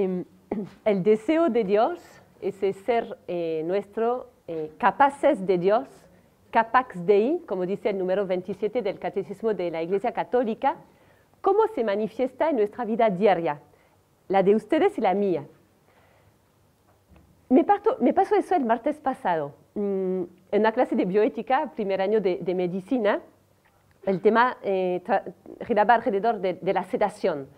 Em, el deseo de Dios, ese ser eh, nuestro, eh, capaces de Dios, capax Dei, como dice el número 27 del Catecismo de la Iglesia Católica, ¿cómo se manifiesta en nuestra vida diaria? La de ustedes y la mía. Me, pasó eso el martes pasado, mm, en una clase de bioética, primer año de, medicina, el tema eh, giraba alrededor de, la sedación.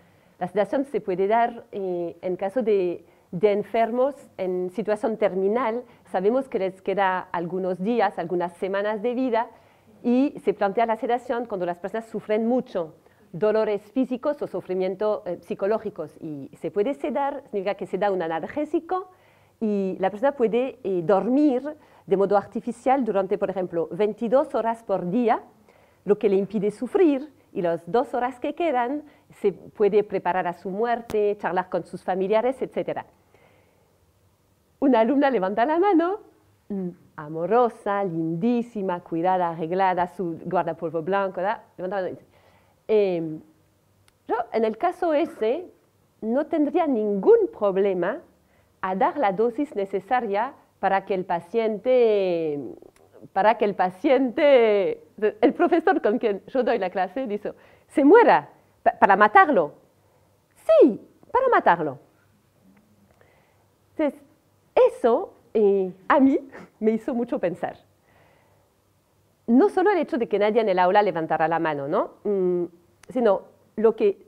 La sedación se puede dar eh, en caso de, enfermos en situación terminal. Sabemos que les queda algunos días, algunas semanas de vida y se plantea la sedación cuando las personas sufren mucho, dolores físicos o sufrimientos eh, psicológicos. Y se puede sedar, significa que se da un analgésico y la persona puede eh, dormir de modo artificial durante, por ejemplo, 22 horas por día, lo que le impide sufrir, y las dos horas que quedan se puede preparar a su muerte, charlar con sus familiares, etc. Una alumna levanta la mano, mm, amorosa, lindísima, cuidada, arreglada, su guardapolvo blanco, levanta la mano. Eh, yo, en el caso ese, no tendría ningún problema a dar la dosis necesaria para que el paciente, para que el paciente, el profesor con quien yo doy la clase dice, se muera para matarlo. Sí, para matarlo. Entonces, eso eh, a mí me hizo mucho pensar. No solo el hecho de que nadie en el aula levantara la mano, ¿no? Mm, sino lo que,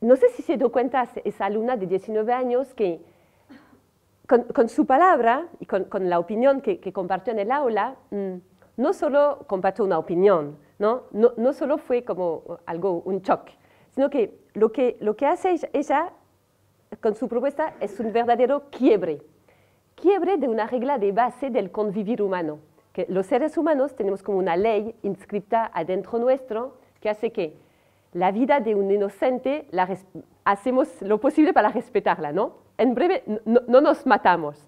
no sé si se dio cuenta esa alumna de 19 años que con, su palabra y con, la opinión que, compartió en el aula, mm, no solo compartió una opinión, ¿no? No, solo fue como algo, un shock, sino que lo que, lo que hace ella, con su propuesta es un verdadero quiebre, quiebre de una regla de base del convivir humano, que los seres humanos tenemos como una ley inscrita adentro nuestro que hace que la vida de un inocente la hacemos lo posible para respetarla, ¿no? En breve, no, nos matamos.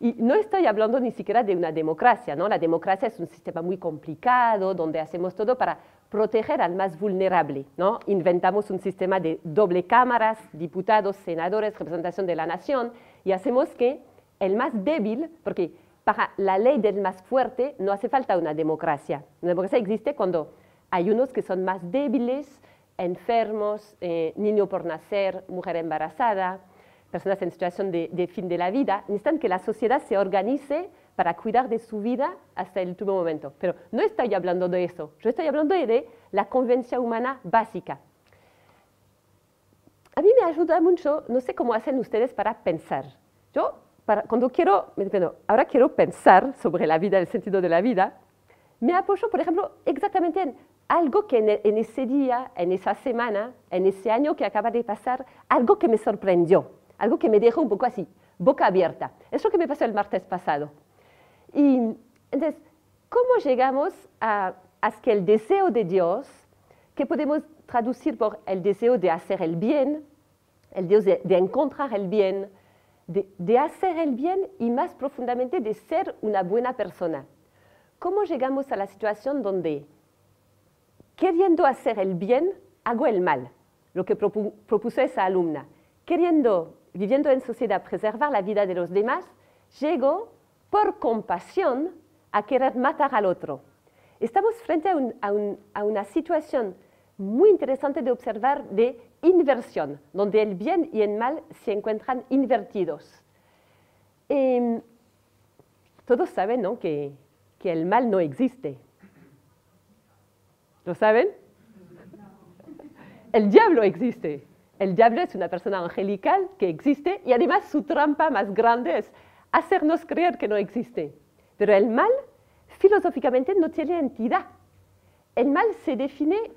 Y no estoy hablando ni siquiera de una democracia, ¿no? La democracia es un sistema muy complicado donde hacemos todo para proteger al más vulnerable, ¿no? Inventamos un sistema de doble cámaras, diputados, senadores, representación de la nación y hacemos que el más débil, porque para la ley del más fuerte no hace falta una democracia. Una democracia existe cuando hay unos que son más débiles, enfermos, eh, niño por nacer, mujer embarazada, personas en situación de, fin de la vida, necesitan que la sociedad se organice para cuidar de su vida hasta el último momento. Pero no estoy hablando de eso, yo estoy hablando de la conveniencia humana básica. A mí me ayuda mucho, no sé cómo hacen ustedes para pensar. Yo, cuando quiero, ahora quiero pensar sobre la vida, el sentido de la vida, me apoyo, por ejemplo, exactamente en algo que en ese día, en esa semana, en ese año que acaba de pasar, algo que me sorprendió algo que me dejó un poco así, boca abierta. Es lo que me pasó el martes pasado. Y entonces, ¿cómo llegamos a, que el deseo de Dios, que podemos traducir por el deseo de hacer el bien, el deseo de, encontrar el bien, de, hacer el bien y más profundamente de ser una buena persona. ¿Cómo llegamos a la situación donde, queriendo hacer el bien, hago el mal? Lo que propuso esa alumna. Queriendo viviendo en sociedad, preservar la vida de los demás, llego por compasión a querer matar al otro. Estamos frente a, una situación muy interesante de observar de inversión, donde el bien y el mal se encuentran invertidos. Em, todos saben ¿no? que, que el mal no existe. ¿Lo saben? El diablo existe. El diablo es una persona angelical que existe y además su trampa más grande es hacernos creer que no existe. Pero el mal, filosóficamente, no tiene entidad. El mal se define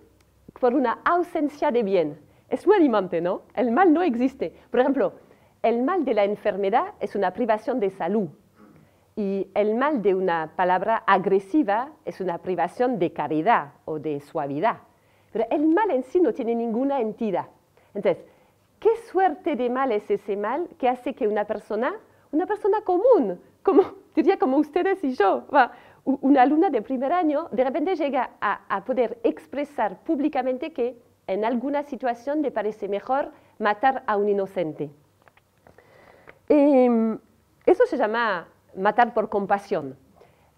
por una ausencia de bien. Es muy animante, ¿no? El mal no existe. Por ejemplo, el mal de la enfermedad es una privación de salud. Y el mal de una palabra agresiva es una privación de caridad o de suavidad. Pero el mal en sí no tiene ninguna entidad. Entonces, ¿qué suerte de mal es ese mal que hace que una persona, una persona común, como diría como ustedes y yo, una alumna de primer año, de repente llega a, poder expresar públicamente que en alguna situación le parece mejor matar a un inocente? Em, eso se llama matar por compasión.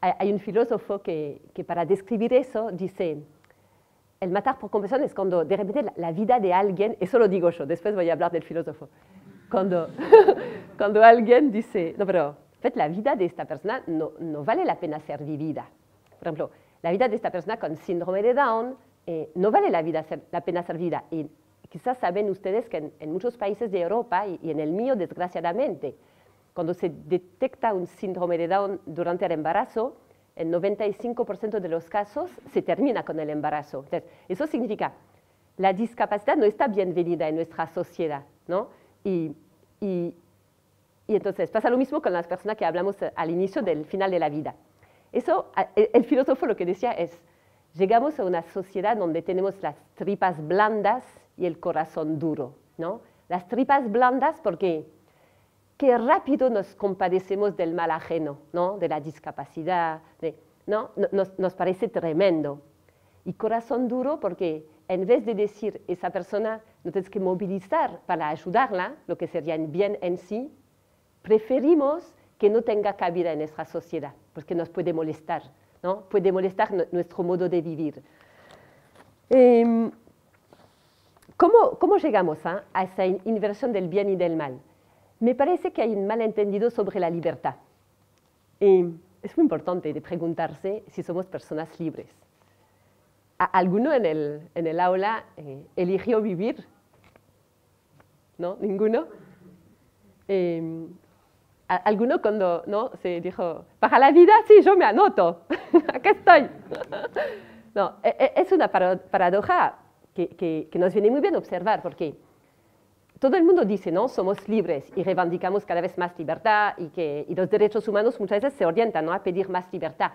Hay un filósofo que, que para describir eso dice, el matar por compasión es cuando de repente la, vida de alguien, eso lo digo yo, después voy a hablar del filósofo, cuando, cuando alguien dice, no, pero en fait, la vida de esta persona no, no vale la pena ser vivida. Por ejemplo, la vida de esta persona con síndrome de Down eh, no vale la, vida la pena ser vivida. Y quizás saben ustedes que en, muchos países de Europa y, en el mío, desgraciadamente, cuando se detecta un síndrome de Down durante el embarazo, en 95% de los casos se termina con el embarazo. Eso significa la discapacidad no está bienvenida en nuestra sociedad, ¿no? Y, entonces pasa lo mismo con las personas que hablamos al inicio del final de la vida. Eso, el filósofo lo que decía es, llegamos a una sociedad donde tenemos las tripas blandas y el corazón duro, ¿no? Las tripas blandas porque qué rápido nos compadecemos del mal ajeno, ¿no? De la discapacidad, ¿no? Nos, nos parece tremendo. Y corazón duro porque en vez de decir esa persona no tienes que movilizar para ayudarla, lo que sería bien en sí, preferimos que no tenga cabida en nuestra sociedad, porque nos puede molestar, ¿no? puede molestar nuestro modo de vivir. Em, ¿cómo, llegamos a, a esa inversión del bien y del mal? Me parece que hay un malentendido sobre la libertad. Es muy importante de preguntarse si somos personas libres. ¿Alguno en el, aula eh, eligió vivir? ¿No? ¿Ninguno? Eh, alguno cuando ¿no? se dijo, para la vida, sí, yo me anoto, acá estoy. no, e, e, es una paradoja que, que, nos viene muy bien observar, porque todo el mundo dice, ¿no? Somos libres y reivindicamos cada vez más libertad y que y los derechos humanos muchas veces se orientan a pedir más libertad.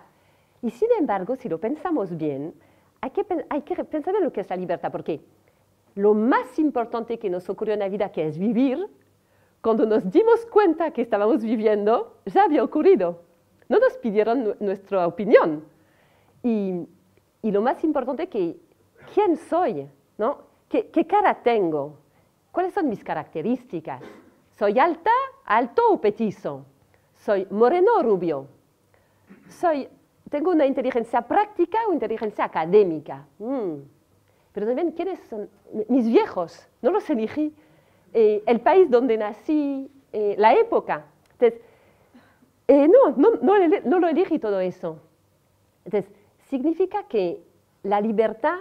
Y sin embargo, si lo pensamos bien, hay que, hay pensar en lo que es la libertad, porque lo más importante que nos ocurrió en la vida, que es vivir, cuando nos dimos cuenta que estábamos viviendo, ya había ocurrido. No nos pidieron nuestra opinión. Y, y, lo más importante que, ¿quién soy? ¿no? ¿Qué, ¿Qué, cara tengo? ¿Cuáles son mis características? ¿Soy alta, alto o petizo? ¿Soy moreno o rubio? ¿Soy, ¿Tengo una inteligencia práctica o inteligencia académica? Mm. Pero también, ¿quiénes son mis viejos? No los elegí eh, el país donde nací, eh, la época. Entonces, eh, no, no, no, lo elegí todo eso. Entonces, significa que la libertad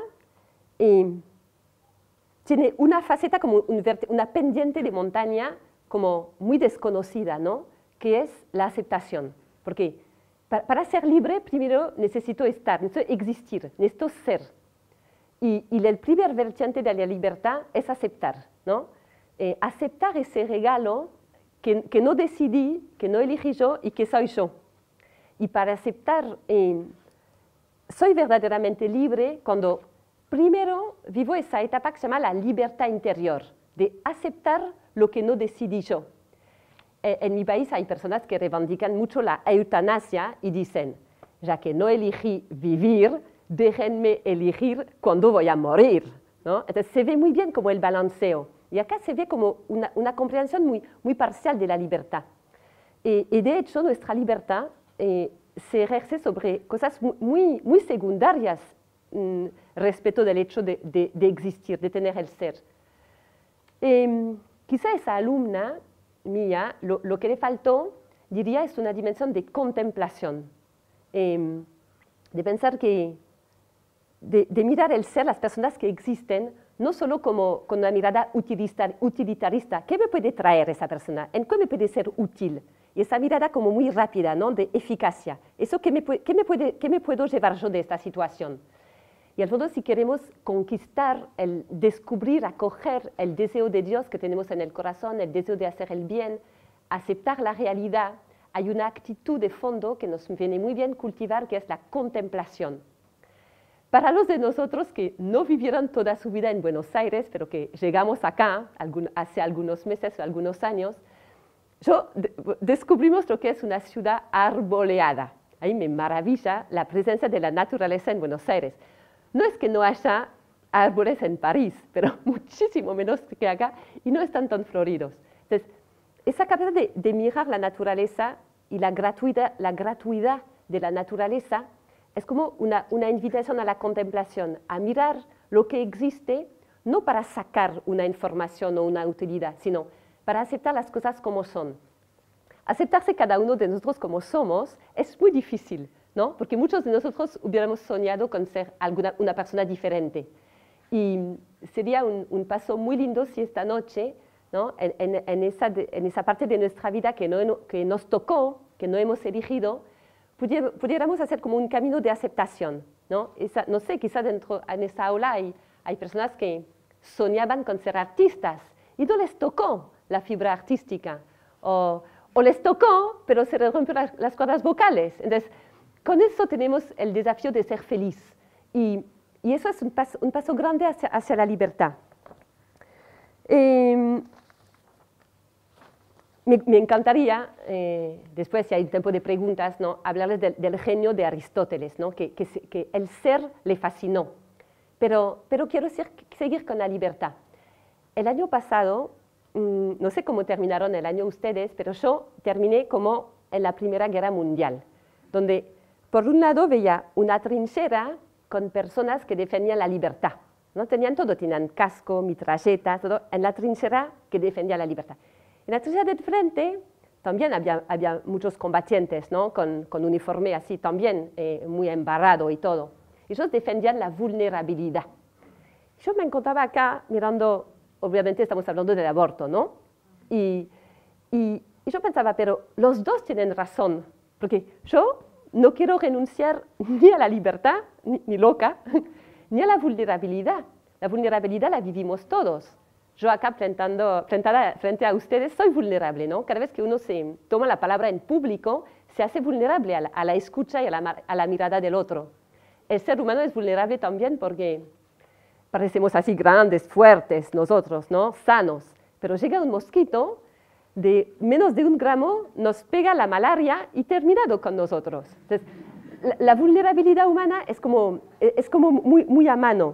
tiene una faceta como una pendiente de montaña como muy desconocida, ¿no? Que es la aceptación. Porque para, ser libre, primero necesito estar, necesito existir, necesito ser. Y, y el primer vertiente de la libertad es aceptar, ¿no? Eh, aceptar ese regalo que, no decidí, que no elegí yo y que soy yo. Y para aceptar, eh, soy verdaderamente libre cuando primero vivo esa etapa que se llama la libertad interior, de aceptar lo que no decidí yo. Eh, en mi país hay personas que reivindican mucho la eutanasia y dicen, ya que no elegí vivir, déjenme elegir cuando voy a morir. ¿no? Entonces se ve muy bien como el balanceo. Y acá se ve como una, una comprensión muy, muy, parcial de la libertad. Y, y de hecho, nuestra libertad eh, se ejerce sobre cosas muy, muy secundarias mm, respecto del hecho de, existir, de tener el ser. Eh, quizá esa alumna mía, lo, que le faltó, diría, es una dimensión de contemplación, eh, de pensar que, de, de mirar el ser, las personas que existen, no solo como con una mirada utilitarista, ¿qué me puede traer esa persona? ¿En qué me puede ser útil? Y esa mirada como muy rápida, ¿no? de eficacia. Eso, ¿qué me, qué me, puede, ¿Qué me puedo llevar yo de esta situación? Y al fondo, si queremos conquistar, el descubrir, acoger el deseo de Dios que tenemos en el corazón, el deseo de hacer el bien, aceptar la realidad, hay una actitud de fondo que nos viene muy bien cultivar, que es la contemplación. Para los de nosotros que no vivieron toda su vida en Buenos Aires, pero que llegamos acá hace algunos meses o algunos años, yo descubrimos lo que es una ciudad arboleada. Ahí me maravilla la presencia de la naturaleza en Buenos Aires. No es que no haya árboles en París, pero muchísimo menos que acá y no están tan floridos. Entonces, esa capacidad de, mirar la naturaleza y la gratuidad, la gratuidad de la naturaleza es como una, una invitación a la contemplación, a mirar lo que existe, no para sacar una información o una utilidad, sino para aceptar las cosas como son. Aceptarse cada uno de nosotros como somos es muy difícil, ¿no? Porque muchos de nosotros hubiéramos soñado con ser alguna, una persona diferente. Y sería un, un paso muy lindo si esta noche en, esa parte de nuestra vida que, nos tocó, que no hemos elegido, pudiéramos hacer como un camino de aceptación. No, no sé, quizá dentro en esa aula hay, personas que soñaban con ser artistas y no les tocó la fibra artística. O, les tocó, pero se les rompieron las, cuerdas vocales. Entonces, con eso tenemos el desafío de ser feliz. Y, eso es un paso, grande hacia, la libertad. Em, me, encantaría, eh, después si hay tiempo de preguntas, ¿no? hablarles del genio de Aristóteles, ¿no? que, el ser le fascinó. Pero, pero quiero seguir con la libertad. El año pasado, mm, no sé cómo terminaron el año ustedes, pero yo terminé como en la Primera Guerra Mundial, donde por un lado veía una trinchera con personas que defendían la libertad. ¿no? Tenían todo, tenían casco, mitralletas, todo, en la trinchera que defendía la libertad. En la trinchera del frente también había, había muchos combatientes, ¿no? con, con, uniforme así también, eh, muy embarrado y todo. Ellos defendían la vulnerabilidad. Yo me encontraba acá mirando, obviamente estamos hablando del aborto, ¿no? Y, y, yo pensaba, pero los dos tienen razón, porque yo no quiero renunciar ni a la libertad, ni, loca, ni a la vulnerabilidad. La vulnerabilidad la vivimos todos yo acá plantando, frente a ustedes soy vulnerable, ¿no? Cada vez que uno se toma la palabra en público, se hace vulnerable a la, escucha y a la, a la, mirada del otro. El ser humano es vulnerable también porque parecemos así grandes, fuertes nosotros, ¿no? Sanos. Pero llega un mosquito de menos de un gramo, nos pega la malaria y terminado con nosotros. Entonces, la, vulnerabilidad humana es como, es como muy, muy a mano.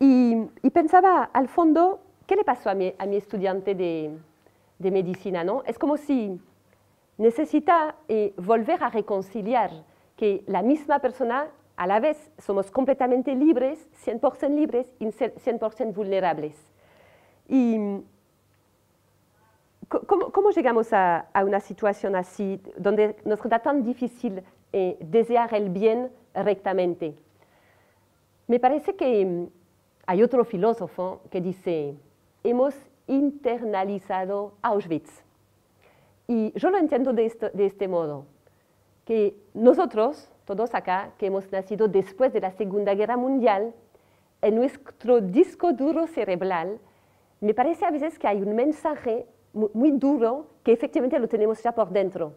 Y, pensaba al fondo, ¿qué le pasó a mi, a mi estudiante de, de, medicina? ¿no? Es como si necesita eh, volver a reconciliar que la misma persona, a la vez, somos completamente libres, 100% libres y 100% vulnerables. Y, ¿Cómo, cómo llegamos a, a, una situación así, donde nos resulta tan difícil eh, desear el bien rectamente? Me parece que hay otro filósofo que dice, hemos internalizado Auschwitz. Y yo lo entiendo de, este modo, que nosotros, todos acá, que hemos nacido después de la Segunda Guerra Mundial, en nuestro disco duro cerebral, me parece a veces que hay un mensaje muy, duro que efectivamente lo tenemos ya por dentro.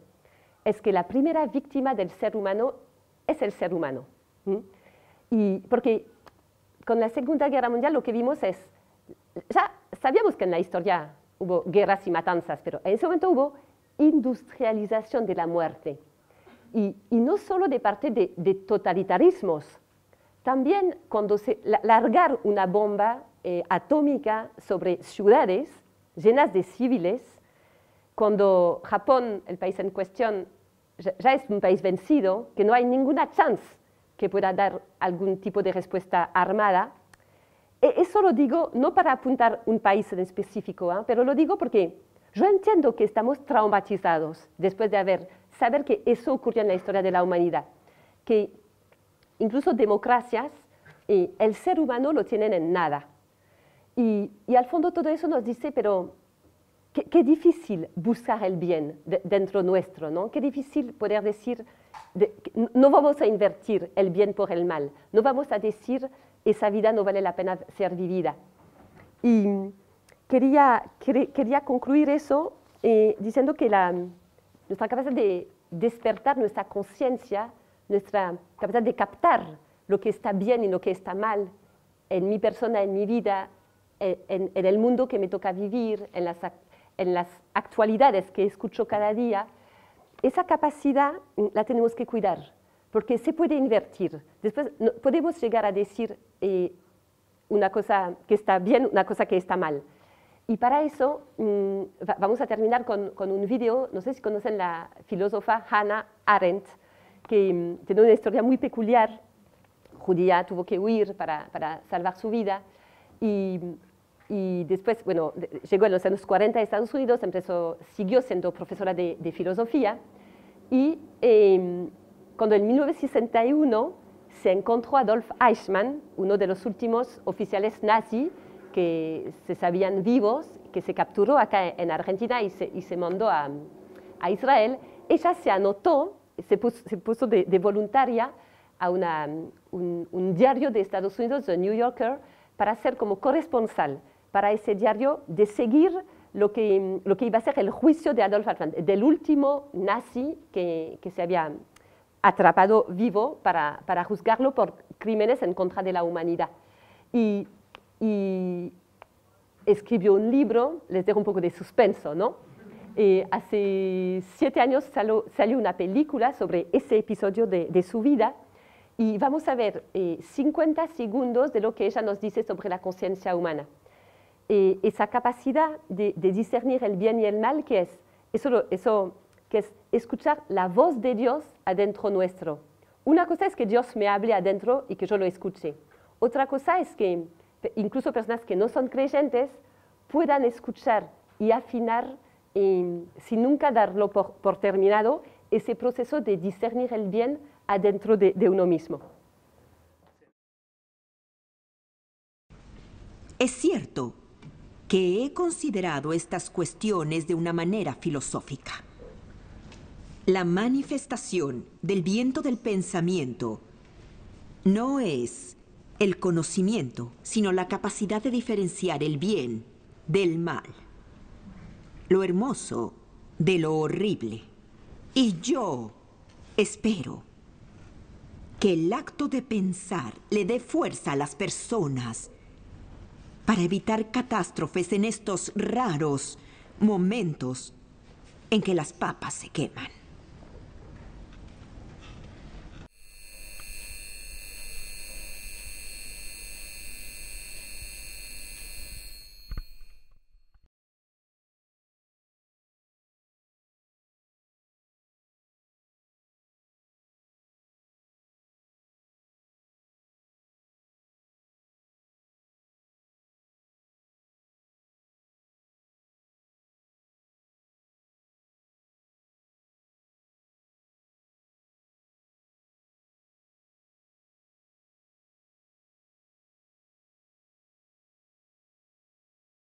Es que la primera víctima del ser humano es el ser humano. Y porque con la Segunda Guerra Mundial lo que vimos es, ya sabíamos que en la historia hubo guerras y matanzas, pero en ese momento hubo industrialización de la muerte. Y, no solo de parte de, totalitarismos, también cuando se largar una bomba eh, atómica sobre ciudades llenas de civiles, cuando Japón, el país en cuestión, ya es un país vencido, que no hay ninguna chance que pueda dar algún tipo de respuesta armada. E eso lo digo no para apuntar un país en específico, ¿eh? pero lo digo porque yo entiendo que estamos traumatizados después de haber saber que eso ocurrió en la historia de la humanidad, que incluso democracias, y el ser humano lo tienen en nada. Y, y al fondo todo eso nos dice, pero qué, qué difícil buscar el bien dentro nuestro, ¿no? Qué difícil poder decir, no vamos a invertir el bien por el mal, no vamos a decir esa vida no vale la pena ser vivida. Y quería, quería concluir eso eh, diciendo que la, nuestra capacidad de despertar nuestra conciencia, nuestra capacidad de captar lo que está bien y lo que está mal en mi persona, en mi vida, en, en el mundo que me toca vivir, en las, en las actualidades que escucho cada día, esa capacidad mm, la tenemos que cuidar, porque se puede invertir. Después podemos llegar a decir eh, una cosa que está bien, una cosa que está mal. Y para eso mm, vamos a terminar con, con, un video, no sé si conocen la filósofa Hannah Arendt, que mm, tiene una historia muy peculiar, judía, tuvo que huir para, para salvar su vida y, y, después, bueno, llegó en los años 40 a Estados Unidos, empezó, siguió siendo profesora de, de filosofía y eh, cuando en 1961 se encontró Adolf Eichmann, uno de los últimos oficiales nazis que se sabían vivos, que se capturó acá en Argentina y se, y se mandó a, a, Israel, ella se anotó, se puso, se puso de, de, voluntaria a una, un, un, diario de Estados Unidos, The New Yorker, para ser como corresponsal para ese diario de seguir lo que, lo que iba a ser el juicio de Adolf Eichmann, del último nazi que, que se había atrapado vivo para, para, juzgarlo por crímenes en contra de la humanidad. Y, y escribió un libro, les dejo un poco de suspenso, ¿no? Eh, hace siete años salió, salió, una película sobre ese episodio de, de su vida y vamos a ver eh, 50 segundos de lo que ella nos dice sobre la conciencia humana. Eh, esa capacidad de, discernir el bien y el mal, que es eso, eso que es escuchar la voz de Dios adentro nuestro. Una cosa es que Dios me hable adentro y que yo lo escuche. Otra cosa es que incluso personas que no son creyentes puedan escuchar y afinar, sin nunca darlo por, por, terminado, ese proceso de discernir el bien adentro de, de uno mismo. Es cierto que he considerado estas cuestiones de una manera filosófica. La manifestación del viento del pensamiento no es el conocimiento, sino la capacidad de diferenciar el bien del mal, lo hermoso de lo horrible. Y yo espero que el acto de pensar le dé fuerza a las personas para evitar catástrofes en estos raros momentos en que las papas se queman.